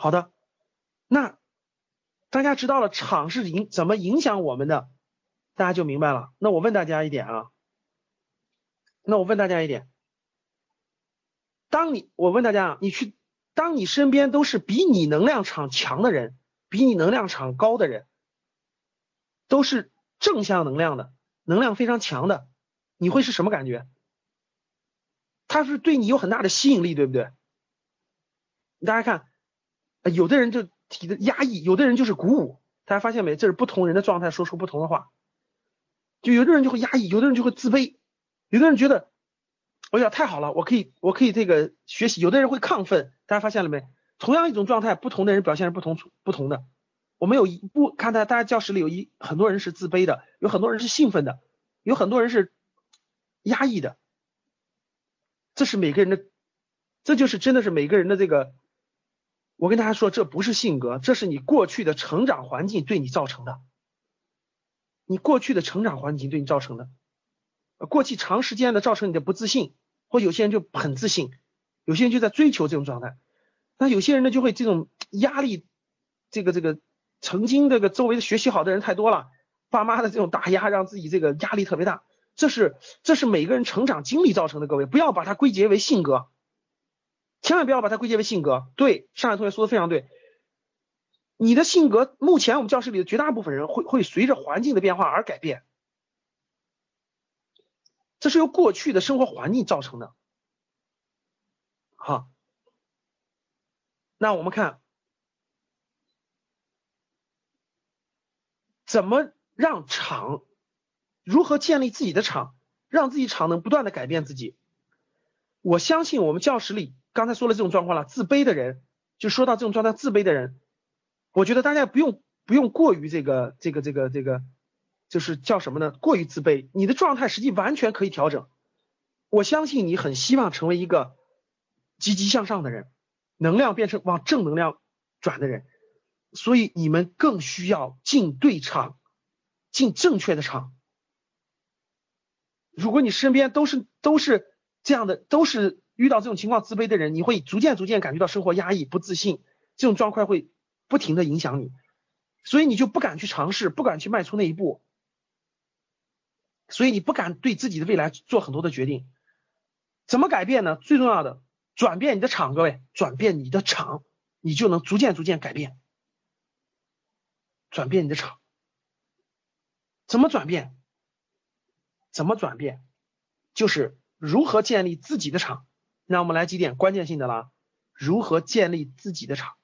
好的，那大家知道了场是影怎么影响我们的，大家就明白了。那我问大家一点啊，那我问大家一点，当你我问大家啊，你去，当你身边都是比你能量场强的人，比你能量场高的人，都是正向能量的，能量非常强的，你会是什么感觉？他是对你有很大的吸引力，对不对？大家看，有的人就提的压抑，有的人就是鼓舞。大家发现没？这是不同人的状态，说出不同的话。就有的人就会压抑，有的人就会自卑，有的人觉得，哎呀，太好了，我可以，我可以这个学习。有的人会亢奋。大家发现了没？同样一种状态，不同的人表现是不同不同的。我们有一不看他大家教室里有一很多人是自卑的，有很多人是兴奋的，有很多人是压抑的。这是每个人的，这就是真的是每个人的这个。我跟大家说，这不是性格，这是你过去的成长环境对你造成的。你过去的成长环境对你造成的，过去长时间的造成你的不自信，或有些人就很自信，有些人就在追求这种状态。那有些人呢，就会这种压力，这个这个曾经这个周围的学习好的人太多了，爸妈的这种打压让自己这个压力特别大。这是这是每个人成长经历造成的，各位不要把它归结为性格，千万不要把它归结为性格。对，上海同学说的非常对，你的性格目前我们教室里的绝大部分人会会随着环境的变化而改变，这是由过去的生活环境造成的。好，那我们看怎么让场。如何建立自己的场，让自己场能不断的改变自己？我相信我们教室里刚才说了这种状况了，自卑的人就说到这种状态，自卑的人，我觉得大家不用不用过于这个这个这个这个，就是叫什么呢？过于自卑，你的状态实际完全可以调整。我相信你很希望成为一个积极向上的人，能量变成往正能量转的人，所以你们更需要进对场，进正确的场。如果你身边都是都是这样的，都是遇到这种情况自卑的人，你会逐渐逐渐感觉到生活压抑、不自信，这种状况会不停的影响你，所以你就不敢去尝试，不敢去迈出那一步，所以你不敢对自己的未来做很多的决定。怎么改变呢？最重要的，转变你的场，各位，转变你的场，你就能逐渐逐渐改变，转变你的场，怎么转变？怎么转变？就是如何建立自己的场。那我们来几点关键性的啦。如何建立自己的场？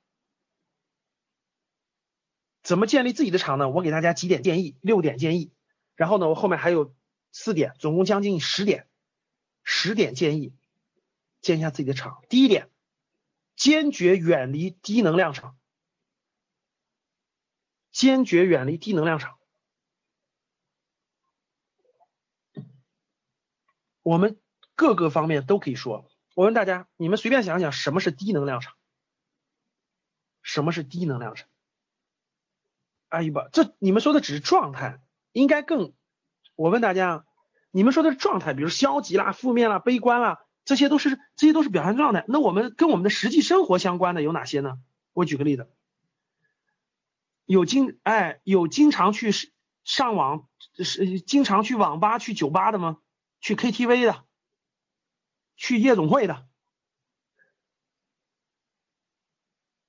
怎么建立自己的场呢？我给大家几点建议，六点建议。然后呢，我后面还有四点，总共将近十点，十点建议，建一下自己的场。第一点，坚决远离低能量场，坚决远离低能量场。我们各个方面都可以说。我问大家，你们随便想想，什么是低能量场？什么是低能量场？阿姨吧，这你们说的只是状态，应该更。我问大家，你们说的是状态，比如消极啦、负面啦、悲观啦，这些都是这些都是表现状态。那我们跟我们的实际生活相关的有哪些呢？我举个例子，有经哎有经常去上网是经常去网吧、去酒吧的吗？去 KTV 的，去夜总会的，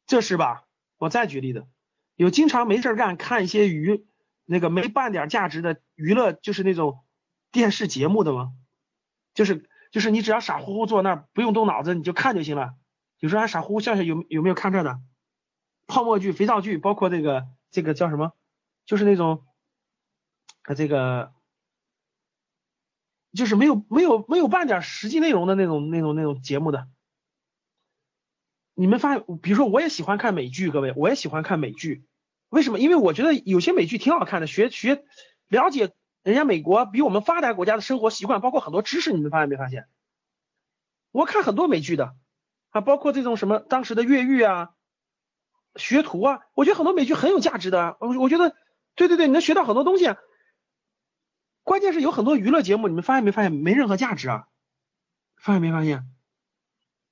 这是吧？我再举例子，有经常没事干看一些娱那个没半点价值的娱乐，就是那种电视节目的吗？就是就是你只要傻乎乎坐那，不用动脑子，你就看就行了。有时候还傻乎乎笑笑，有有没有看这的？泡沫剧、肥皂剧，包括这个这个叫什么？就是那种啊这个。就是没有没有没有半点实际内容的那种那种那种节目的，你们发现，比如说我也喜欢看美剧，各位，我也喜欢看美剧，为什么？因为我觉得有些美剧挺好看的，学学了解人家美国比我们发达国家的生活习惯，包括很多知识，你们发现没发现？我看很多美剧的啊，包括这种什么当时的越狱啊、学徒啊，我觉得很多美剧很有价值的，我我觉得对对对，你能学到很多东西。关键是有很多娱乐节目，你们发现没发现没任何价值啊？发现没发现？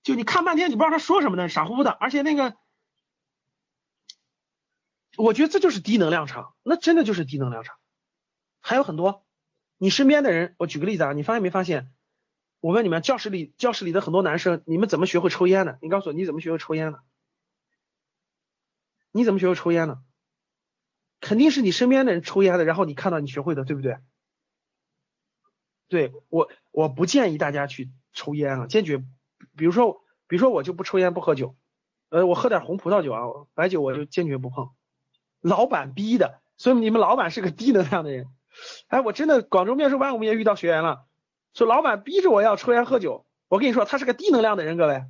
就你看半天，你不知道他说什么呢，傻乎乎的。而且那个，我觉得这就是低能量场，那真的就是低能量场。还有很多，你身边的人，我举个例子啊，你发现没发现？我问你们，教室里教室里的很多男生，你们怎么学会抽烟的？你告诉我，你怎么学会抽烟的？你怎么学会抽烟的？肯定是你身边的人抽烟的，然后你看到你学会的，对不对？对我，我不建议大家去抽烟啊，坚决。比如说，比如说我就不抽烟不喝酒，呃，我喝点红葡萄酒啊，白酒我就坚决不碰。老板逼的，所以你们老板是个低能量的人。哎，我真的广州面试班我们也遇到学员了，说老板逼着我要抽烟喝酒，我跟你说他是个低能量的人，各位，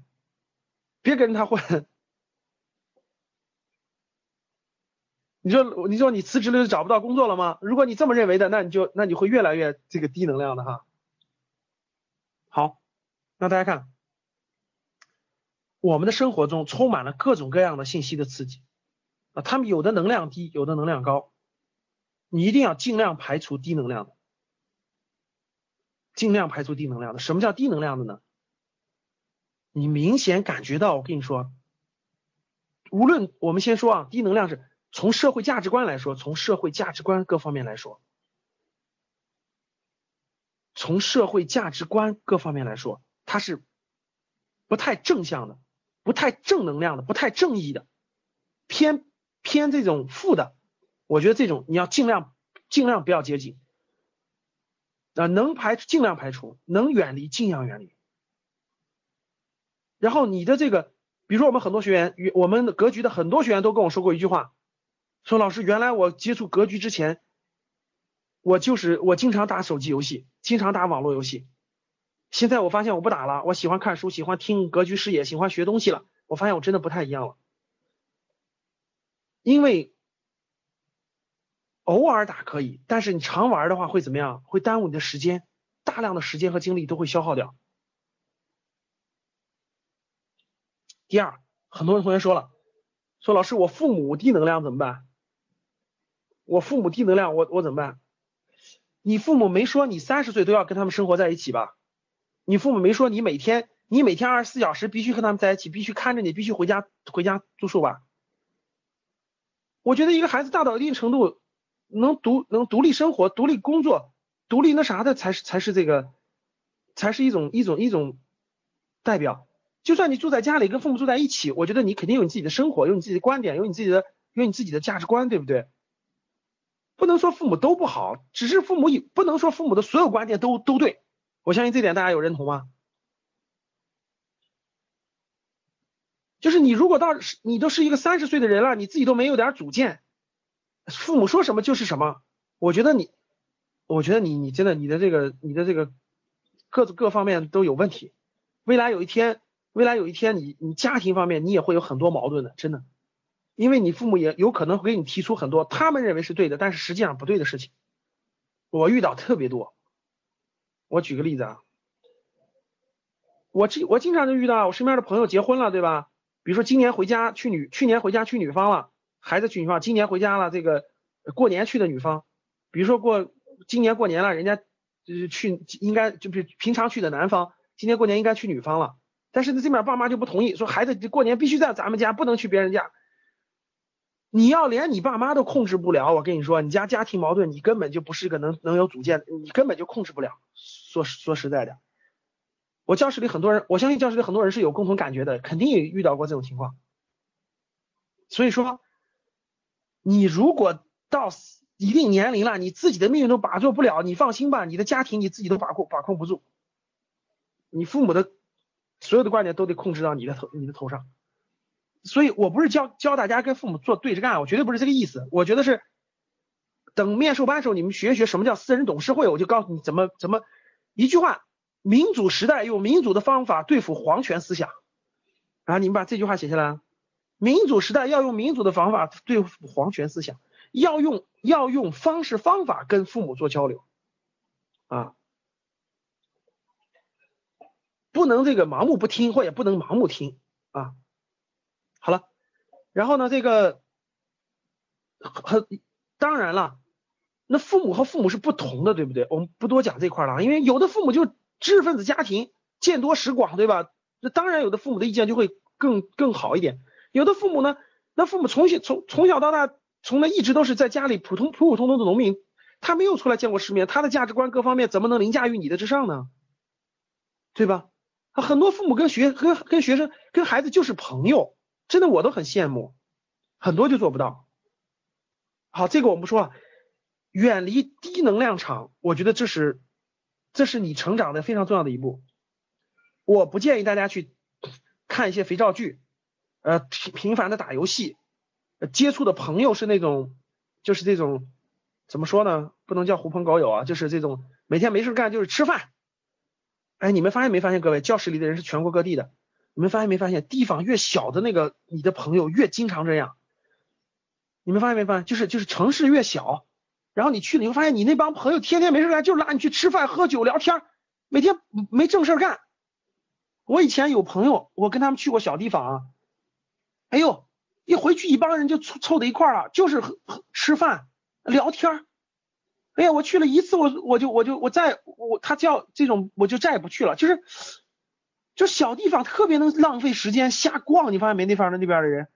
别跟着他混。你说你说你辞职了就找不到工作了吗？如果你这么认为的，那你就那你会越来越这个低能量的哈。好，那大家看。我们的生活中充满了各种各样的信息的刺激啊，他们有的能量低，有的能量高，你一定要尽量排除低能量的，尽量排除低能量的。什么叫低能量的呢？你明显感觉到，我跟你说，无论我们先说啊，低能量是从社会价值观来说，从社会价值观各方面来说，从社会价值观各方面来说，它是不太正向的。不太正能量的，不太正义的，偏偏这种负的，我觉得这种你要尽量尽量不要接近啊，能排尽量排除，能远离尽量远离。然后你的这个，比如说我们很多学员与，我们的格局的很多学员都跟我说过一句话，说老师，原来我接触格局之前，我就是我经常打手机游戏，经常打网络游戏。现在我发现我不打了，我喜欢看书，喜欢听格局视野，喜欢学东西了。我发现我真的不太一样了，因为偶尔打可以，但是你常玩的话会怎么样？会耽误你的时间，大量的时间和精力都会消耗掉。第二，很多同学说了，说老师我父母低能量怎么办？我父母低能量，我我怎么办？你父母没说你三十岁都要跟他们生活在一起吧？你父母没说你每天你每天二十四小时必须和他们在一起，必须看着你，必须回家回家住宿吧？我觉得一个孩子大到一定程度，能独能独立生活、独立工作、独立那啥的，才是才是这个，才是一种一种一种代表。就算你住在家里跟父母住在一起，我觉得你肯定有你自己的生活，有你自己的观点，有你自己的有你自己的价值观，对不对？不能说父母都不好，只是父母有不能说父母的所有观点都都对。我相信这点大家有认同吗？就是你如果到你都是一个三十岁的人了，你自己都没有点主见，父母说什么就是什么。我觉得你，我觉得你，你真的你的这个你的这个各各方面都有问题。未来有一天，未来有一天，你你家庭方面你也会有很多矛盾的，真的，因为你父母也有可能会给你提出很多他们认为是对的，但是实际上不对的事情。我遇到特别多。我举个例子啊，我经我经常就遇到我身边的朋友结婚了，对吧？比如说今年回家去女，去年回家去女方了，孩子去女方，今年回家了，这个过年去的女方，比如说过今年过年了，人家就是去应该就比平常去的男方，今年过年应该去女方了，但是呢这边爸妈就不同意，说孩子过年必须在咱们家，不能去别人家。你要连你爸妈都控制不了，我跟你说，你家家庭矛盾，你根本就不是个能能有主见，你根本就控制不了。说说实在的，我教室里很多人，我相信教室里很多人是有共同感觉的，肯定也遇到过这种情况。所以说，你如果到一定年龄了，你自己的命运都把握不了，你放心吧，你的家庭你自己都把控把控不住，你父母的所有的观点都得控制到你的头你的头上。所以我不是教教大家跟父母做对着干，我绝对不是这个意思。我觉得是等面授班时候，你们学一学什么叫私人董事会，我就告诉你怎么怎么一句话：民主时代用民主的方法对付皇权思想。然后你们把这句话写下来。民主时代要用民主的方法对付皇权思想，要用要用方式方法跟父母做交流啊，不能这个盲目不听，或也不能盲目听啊。好了，然后呢，这个很当然了，那父母和父母是不同的，对不对？我们不多讲这块了，因为有的父母就知识分子家庭，见多识广，对吧？那当然有的父母的意见就会更更好一点。有的父母呢，那父母从小从从小到大，从来一直都是在家里普通普普通通的农民，他没有出来见过世面，他的价值观各方面怎么能凌驾于你的之上呢？对吧？很多父母跟学跟跟学生跟孩子就是朋友，真的我都很羡慕，很多就做不到。好，这个我们不说，远离低能量场，我觉得这是这是你成长的非常重要的一步。我不建议大家去看一些肥皂剧。呃，频频繁的打游戏，接触的朋友是那种，就是这种，怎么说呢？不能叫狐朋狗友啊，就是这种每天没事干就是吃饭。哎，你们发现没发现，各位教室里的人是全国各地的，你们发现没发现，地方越小的那个你的朋友越经常这样。你们发现没发现，就是就是城市越小，然后你去了，你会发现你那帮朋友天天没事干就拉你去吃饭、喝酒、聊天，每天没正事干。我以前有朋友，我跟他们去过小地方啊。哎呦，一回去一帮人就凑凑在一块儿了，就是吃饭聊天。哎呀，我去了一次，我我就我就我再我他叫这种我就再也不去了。就是就小地方特别能浪费时间瞎逛，你发现没？那方的那边的人，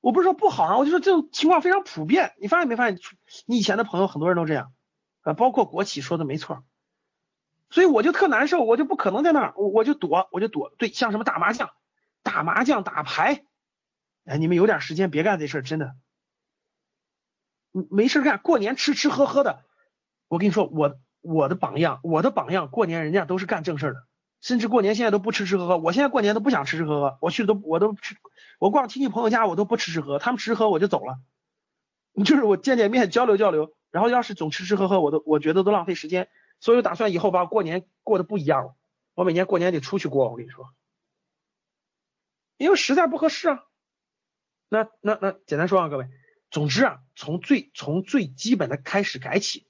我不是说不好啊，我就说这种情况非常普遍。你发现没发现？你以前的朋友很多人都这样啊，包括国企说的没错。所以我就特难受，我就不可能在那儿，我我就躲，我就躲。对，像什么打麻将、打麻将、打牌。哎，你们有点时间别干这事儿，真的，没事干，过年吃吃喝喝的。我跟你说，我我的榜样，我的榜样，过年人家都是干正事的，甚至过年现在都不吃吃喝喝。我现在过年都不想吃吃喝喝，我去都我都吃，我逛亲戚朋友家我都不吃吃喝，他们吃吃喝我就走了。就是我见见面交流交流，然后要是总吃吃喝喝，我都我觉得都浪费时间，所以打算以后把过年过得不一样了。我每年过年得出去过，我跟你说，因为实在不合适啊。那那那简单说啊，各位，总之啊，从最从最基本的开始改起，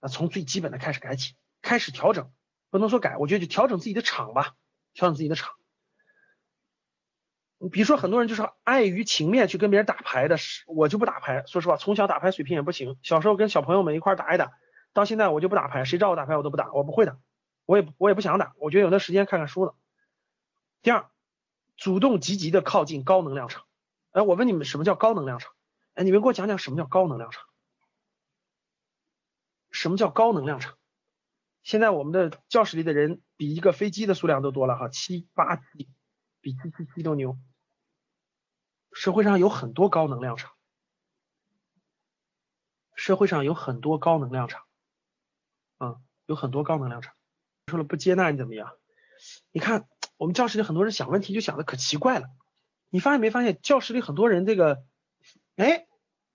啊，从最基本的开始改起，开始调整，不能说改，我觉得就调整自己的场吧，调整自己的场。比如说，很多人就是碍于情面去跟别人打牌的，我就不打牌。说实话，从小打牌水平也不行，小时候跟小朋友们一块打一打，到现在我就不打牌，谁找我打牌我都不打，我不会打，我也我也不想打，我觉得有的时间看看书了。第二，主动积极的靠近高能量场。哎，我问你们什么叫高能量场？哎，你们给我讲讲什么叫高能量场？什么叫高能量场？现在我们的教室里的人比一个飞机的数量都多了哈，七八机，比七七七都牛。社会上有很多高能量场，社会上有很多高能量场，啊，有很多高能量场。说了不接纳你怎么样？你看我们教室里很多人想问题就想的可奇怪了。你发现没发现，教室里很多人这个，哎，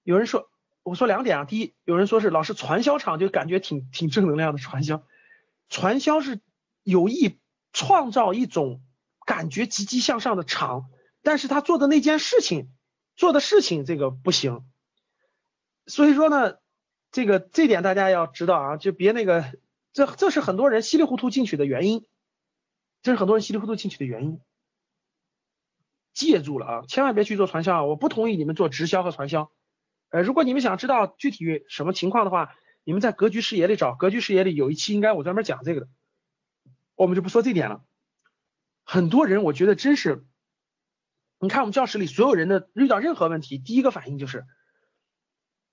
有人说，我说两点啊，第一，有人说是老师传销场就感觉挺挺正能量的传销，传销是有意创造一种感觉积极向上的场，但是他做的那件事情，做的事情这个不行，所以说呢，这个这点大家要知道啊，就别那个，这这是很多人稀里糊涂进去的原因，这是很多人稀里糊涂进去的原因。记住了啊，千万别去做传销啊，我不同意你们做直销和传销。呃，如果你们想知道具体什么情况的话，你们在格局视野里找，格局视野里有一期应该我专门讲这个的，我们就不说这点了。很多人我觉得真是，你看我们教室里所有人的遇到任何问题，第一个反应就是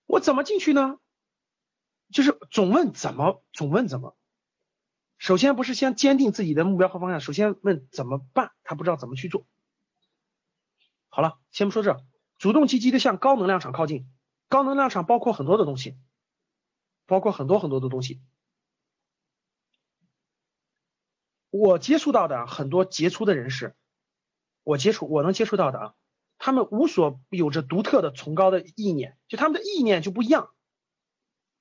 我怎么进去呢？就是总问怎么，总问怎么。首先不是先坚定自己的目标和方向，首先问怎么办，他不知道怎么去做。好了，先不说这，主动积极的向高能量场靠近。高能量场包括很多的东西，包括很多很多的东西。我接触到的很多杰出的人士，我接触我能接触到的啊，他们无所有着独特的崇高的意念，就他们的意念就不一样，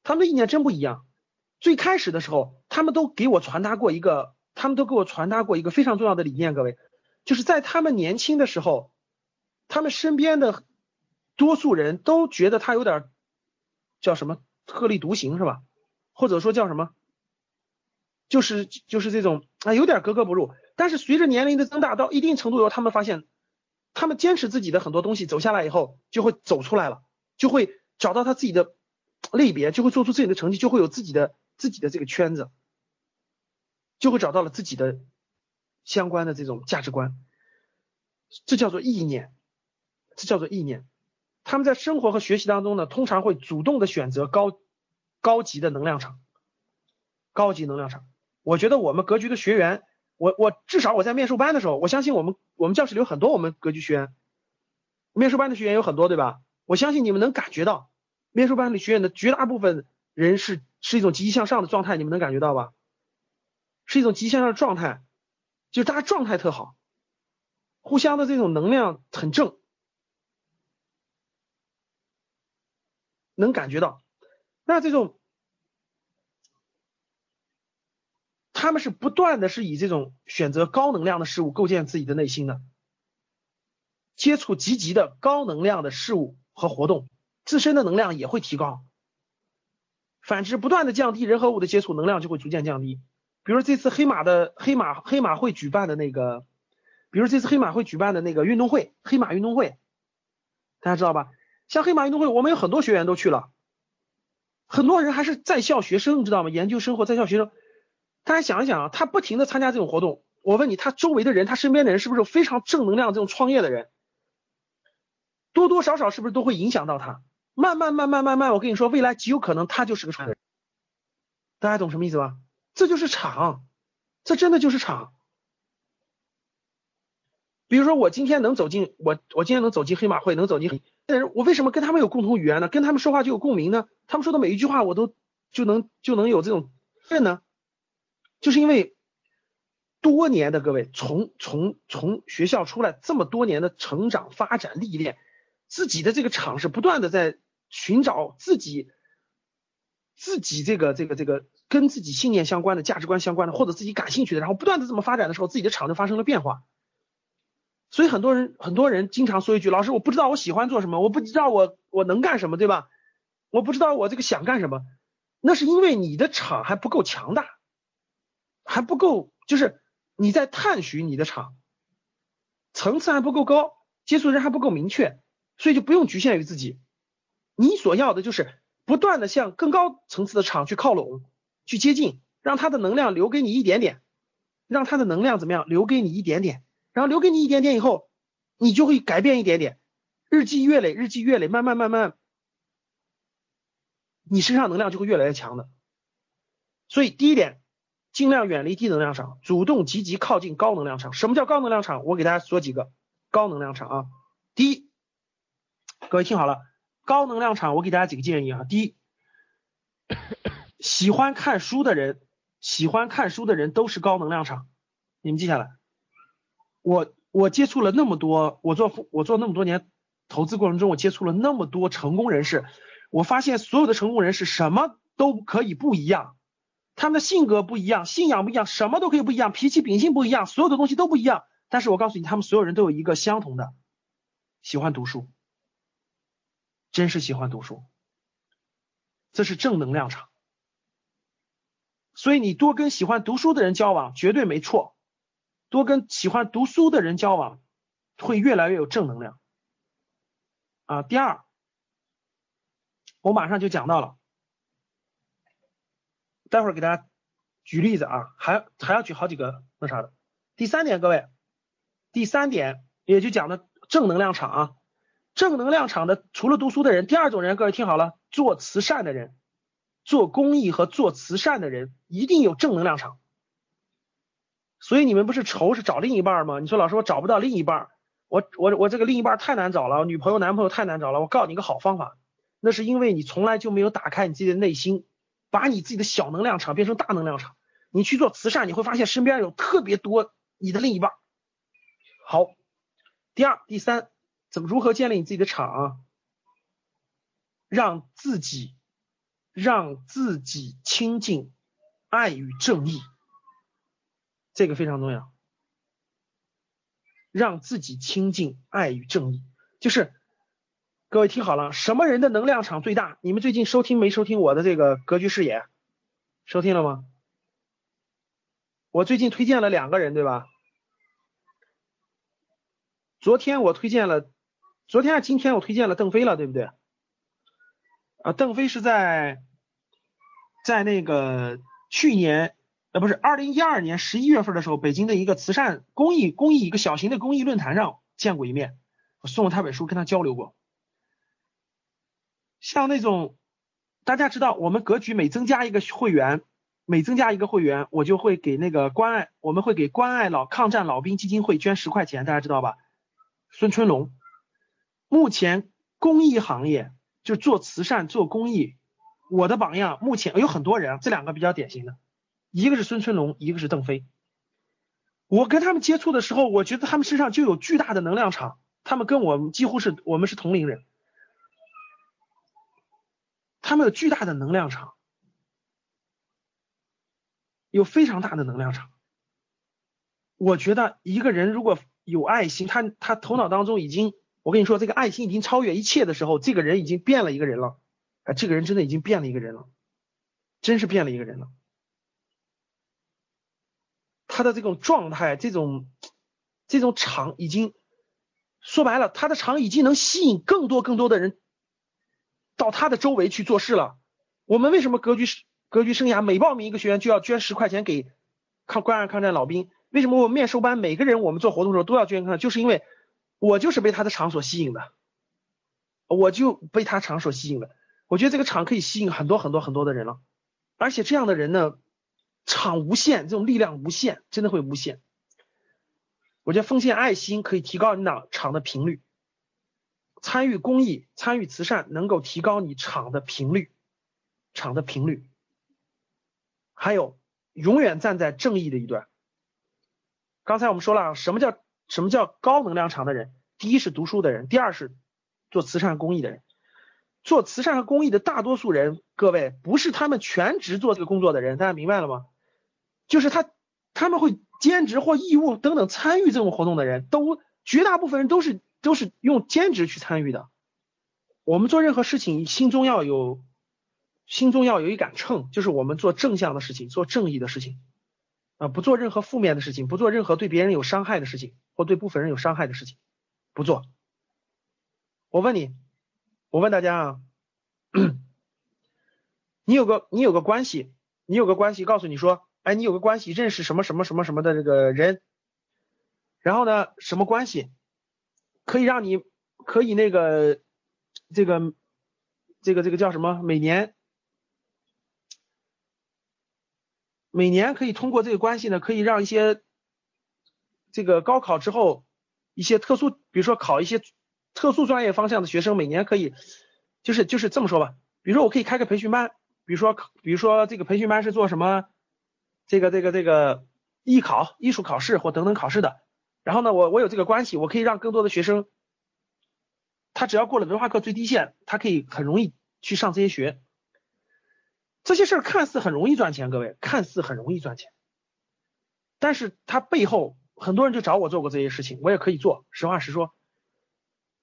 他们的意念真不一样。最开始的时候，他们都给我传达过一个，他们都给我传达过一个非常重要的理念，各位。就是在他们年轻的时候，他们身边的多数人都觉得他有点叫什么特立独行是吧？或者说叫什么？就是就是这种啊，有点格格不入。但是随着年龄的增大，到一定程度以后，他们发现，他们坚持自己的很多东西，走下来以后，就会走出来了，就会找到他自己的类别，就会做出自己的成绩，就会有自己的自己的这个圈子，就会找到了自己的相关的这种价值观。这叫做意念，这叫做意念。他们在生活和学习当中呢，通常会主动的选择高高级的能量场，高级能量场。我觉得我们格局的学员。我我至少我在面授班的时候，我相信我们我们教室里有很多我们格局学员，面授班的学员有很多，对吧？我相信你们能感觉到，面授班里学员的绝大部分人是是一种积极向上的状态，你们能感觉到吧？是一种积极向上的状态，就是大家状态特好，互相的这种能量很正，能感觉到。那这种。他们是不断的是以这种选择高能量的事物构建自己的内心的，接触积极的高能量的事物和活动，自身的能量也会提高。反之，不断的降低人和物的接触，能量就会逐渐降低。比如这次黑马的黑马黑马会举办的那个，比如这次黑马会举办的那个运动会，黑马运动会，大家知道吧？像黑马运动会，我们有很多学员都去了，很多人还是在校学生，你知道吗？研究生或在校学生。大家想一想啊，他不停的参加这种活动，我问你，他周围的人，他身边的人是不是非常正能量这种创业的人？多多少少是不是都会影响到他？慢慢慢慢慢慢，我跟你说，未来极有可能他就是个创业人。大家懂什么意思吧？这就是场，这真的就是场。比如说我今天能走进我，我今天能走进黑马会，能走进但是，我为什么跟他们有共同语言呢？跟他们说话就有共鸣呢？他们说的每一句话我都就能就能有这种认呢？就是因为多年的各位从从从学校出来这么多年的成长发展历练，自己的这个场是不断的在寻找自己自己这个这个这个跟自己信念相关的价值观相关的或者自己感兴趣的，然后不断的这么发展的时候，自己的场就发生了变化。所以很多人很多人经常说一句：“老师，我不知道我喜欢做什么，我不知道我我能干什么，对吧？我不知道我这个想干什么。”那是因为你的场还不够强大。还不够，就是你在探寻你的场，层次还不够高，接触人还不够明确，所以就不用局限于自己。你所要的就是不断的向更高层次的场去靠拢，去接近，让他的能量留给你一点点，让他的能量怎么样，留给你一点点，然后留给你一点点以后，你就会改变一点点，日积月累，日积月累，慢慢慢慢，你身上能量就会越来越强的。所以第一点。尽量远离低能量场，主动积极靠近高能量场。什么叫高能量场？我给大家说几个高能量场啊。第一，各位听好了，高能量场我给大家几个建议啊。第一，喜欢看书的人，喜欢看书的人都是高能量场，你们记下来。我我接触了那么多，我做我做那么多年投资过程中，我接触了那么多成功人士，我发现所有的成功人士什么都可以不一样。他们的性格不一样，信仰不一样，什么都可以不一样，脾气秉性不一样，所有的东西都不一样。但是我告诉你，他们所有人都有一个相同的，喜欢读书，真是喜欢读书，这是正能量场。所以你多跟喜欢读书的人交往，绝对没错。多跟喜欢读书的人交往，会越来越有正能量。啊，第二，我马上就讲到了。待会儿给大家举例子啊，还还要举好几个那啥的。第三点，各位，第三点也就讲的正能量场啊，正能量场的除了读书的人，第二种人，各位听好了，做慈善的人，做公益和做慈善的人一定有正能量场。所以你们不是愁是找另一半吗？你说老师我找不到另一半，我我我这个另一半太难找了，女朋友男朋友太难找了。我告诉你个好方法，那是因为你从来就没有打开你自己的内心。把你自己的小能量场变成大能量场，你去做慈善，你会发现身边有特别多你的另一半。好，第二、第三，怎么如何建立你自己的场？让自己让自己亲近爱与正义，这个非常重要。让自己亲近爱与正义。就是各位听好了，什么人的能量场最大？你们最近收听没收听我的这个格局视野？收听了吗？我最近推荐了两个人，对吧？昨天我推荐了，昨天今天我推荐了邓飞了，对不对？啊，邓飞是在在那个去年呃不是二零一二年十一月份的时候，北京的一个慈善公益公益一个小型的公益论坛上见过一面，我送了他本书跟他交流过。像那种大家知道，我们格局每增加一个会员，每增加一个会员，我就会给那个关爱，我们会给关爱老抗战老兵基金会捐十块钱，大家知道吧？孙春龙，目前公益行业就做慈善做公益，我的榜样目前有很多人，这两个比较典型的，一个是孙春龙，一个是邓飞。我跟他们接触的时候，我觉得他们身上就有巨大的能量场，他们跟我们几乎是我们是同龄人，他们有巨大的能量场，有非常大的能量场。我觉得一个人如果有爱心，他他头脑当中已经，我跟你说，这个爱心已经超越一切的时候，这个人已经变了一个人了，啊，这个人真的已经变了一个人了，真是变了一个人了。他的这种状态，这种这种场已经说白了，他的场已经能吸引更多更多的人到他的周围去做事了。我们为什么格局格局生涯每报名一个学员就要捐十块钱给抗关爱抗战老兵？为什么我面授班每个人我们做活动的时候都要捐？就是因为我就是被他的场所吸引的，我就被他场所吸引了。我觉得这个场可以吸引很多很多很多的人了，而且这样的人呢，场无限，这种力量无限，真的会无限。我觉得奉献爱心可以提高你那场的频率，参与公益、参与慈善能够提高你场的频率，场的频率。还有，永远站在正义的一端。刚才我们说了，什么叫什么叫高能量场的人？第一是读书的人，第二是做慈善公益的人。做慈善和公益的大多数人，各位不是他们全职做这个工作的人，大家明白了吗？就是他他们会兼职或义务等等参与这种活动的人，都绝大部分人都是都是用兼职去参与的。我们做任何事情，心中要有心中要有一杆秤，就是我们做正向的事情，做正义的事情。啊，不做任何负面的事情，不做任何对别人有伤害的事情，或对部分人有伤害的事情，不做。我问你，我问大家啊，你有个你有个关系，你有个关系，告诉你说，哎，你有个关系，认识什么什么什么什么的这个人，然后呢，什么关系可以让你可以那个这个这个这个叫什么？每年。每年可以通过这个关系呢，可以让一些这个高考之后一些特殊，比如说考一些特殊专业方向的学生，每年可以就是就是这么说吧，比如说我可以开个培训班，比如说比如说这个培训班是做什么这个这个这个艺考、艺术考试或等等考试的，然后呢，我我有这个关系，我可以让更多的学生，他只要过了文化课最低线，他可以很容易去上这些学。这些事儿看似很容易赚钱，各位看似很容易赚钱，但是它背后很多人就找我做过这些事情，我也可以做。实话实说，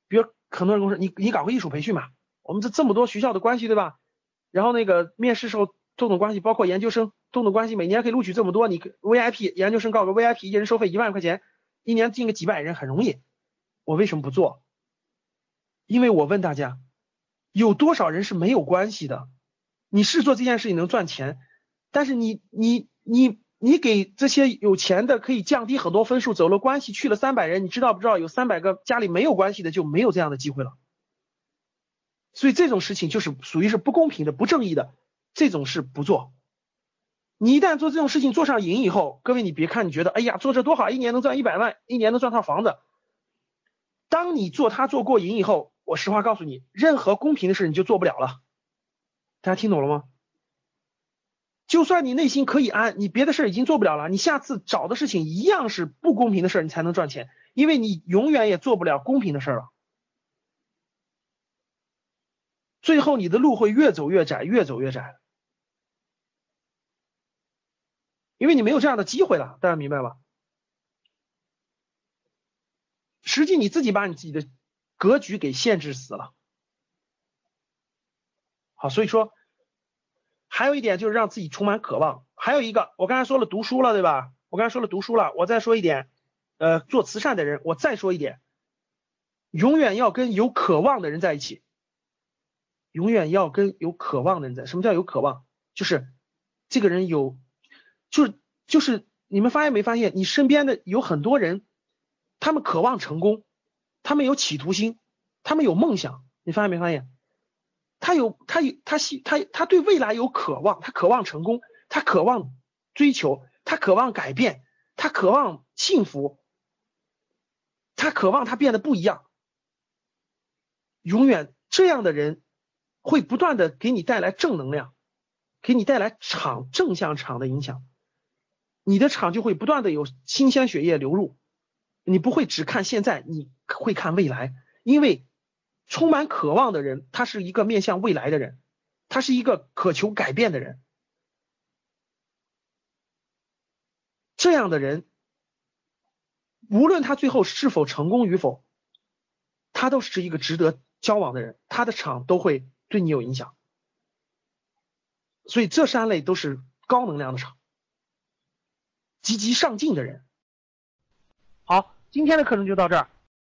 比如很多人跟我说，你你搞个艺术培训嘛，我们这这么多学校的关系，对吧？然后那个面试时候这种关系，包括研究生动动关系，每年可以录取这么多，你 VIP 研究生搞个 VIP，一人收费一万块钱，一年进个几百人，很容易。我为什么不做？因为我问大家，有多少人是没有关系的？你是做这件事情能赚钱，但是你你你你给这些有钱的可以降低很多分数，走了关系去了三百人，你知道不知道？有三百个家里没有关系的就没有这样的机会了。所以这种事情就是属于是不公平的、不正义的，这种事不做。你一旦做这种事情做上瘾以后，各位你别看你觉得哎呀做这多好，一年能赚一百万，一年能赚套房子。当你做它做过瘾以后，我实话告诉你，任何公平的事你就做不了了。大家听懂了吗？就算你内心可以安，你别的事已经做不了了，你下次找的事情一样是不公平的事，你才能赚钱，因为你永远也做不了公平的事了。最后你的路会越走越窄，越走越窄，因为你没有这样的机会了，大家明白吧？实际你自己把你自己的格局给限制死了。好，所以说还有一点就是让自己充满渴望。还有一个，我刚才说了读书了，对吧？我刚才说了读书了，我再说一点，呃，做慈善的人，我再说一点，永远要跟有渴望的人在一起，永远要跟有渴望的人在。什么叫有渴望？就是这个人有，就是就是你们发现没发现，你身边的有很多人，他们渴望成功，他们有企图心，他们有梦想，你发现没发现？他有他有他希他他对未来有渴望，他渴望成功，他渴望追求，他渴望改变，他渴望幸福，他渴望他变得不一样。永远这样的人会不断的给你带来正能量，给你带来场正向场的影响，你的场就会不断的有新鲜血液流入，你不会只看现在，你会看未来，因为。充满渴望的人，他是一个面向未来的人，他是一个渴求改变的人。这样的人，无论他最后是否成功与否，他都是一个值得交往的人，他的场都会对你有影响。所以这三类都是高能量的场，积极上进的人。好，今天的课程就到这儿。